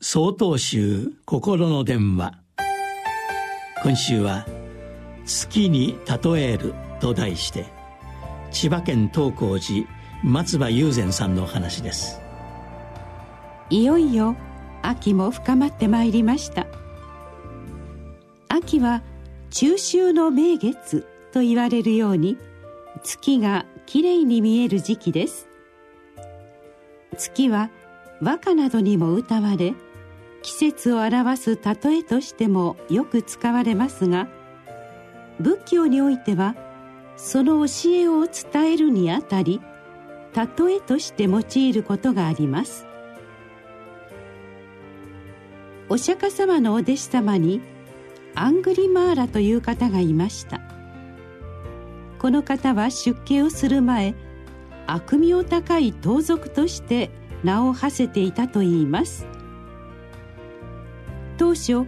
総統集心の電話。今週は「月に例える」と題して千葉県東光寺松葉雄禅さんのお話です。いよいよ秋も深まってまいりました。秋は中秋の名月と言われるように月がきれいに見える時期です。月は和歌などにも歌われ季節を表す例えとしてもよく使われますが仏教においてはその教えを伝えるにあたり例えとして用いることがあります。お釈迦様のお弟子様にアングリマーラという方がいました。この方は出家をする前悪名高い盗賊として名を馳せていたといいます。当初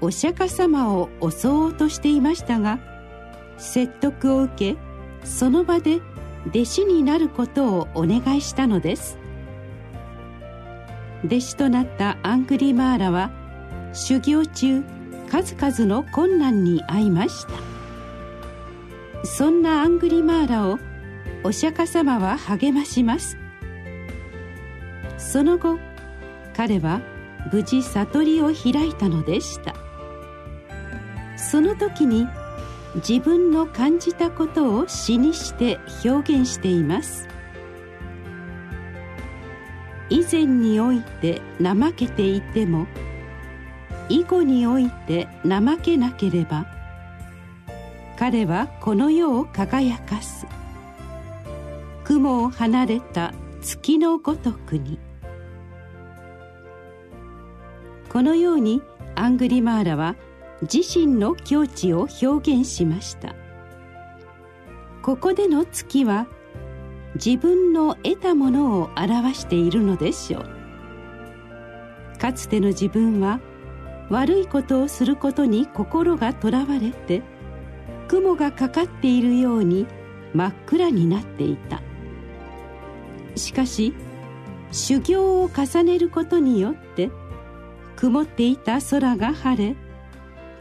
お釈迦様を襲おうとしていましたが説得を受けその場で弟子になることをお願いしたのです。弟子となったアングリマーラは修行中数々の困難に遭いました。そんなアングリマーラをお釈迦様は励まします。その後彼は無事悟りを開いたのでした。その時に自分の感じたことを詩にして表現しています。以前において怠けていても以後において怠けなければ彼はこの世を輝かす。雲を離れた月のごとくにこのようにアングリマーラは自身の境地を表現しました。ここでの月は自分の得たものを表しているのでしょう。かつての自分は悪いことをすることに心がとらわれて雲がかかっているように真っ暗になっていた。しかし修行を重ねることによって曇っていた空が晴れ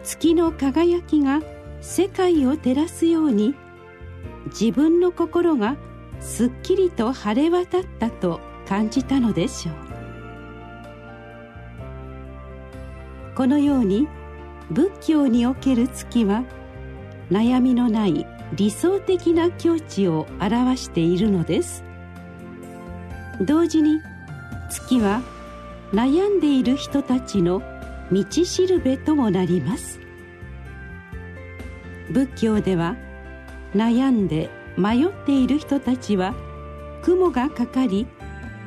月の輝きが世界を照らすように自分の心がすっきりと晴れ渡ったと感じたのでしょう。このように仏教における月は悩みのない理想的な境地を表しているのです。同時に月は悩んでいる人たちの道しるべともなります。仏教では悩んで迷っている人たちは雲がかかり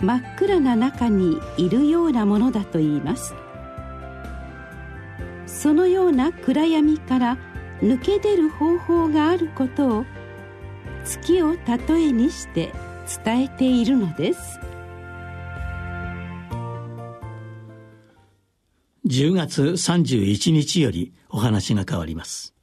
真っ暗な中にいるようなものだと言います。そのような暗闇から抜け出る方法があることを月を例えにして伝えているのです。10月31日よりお話が変わります。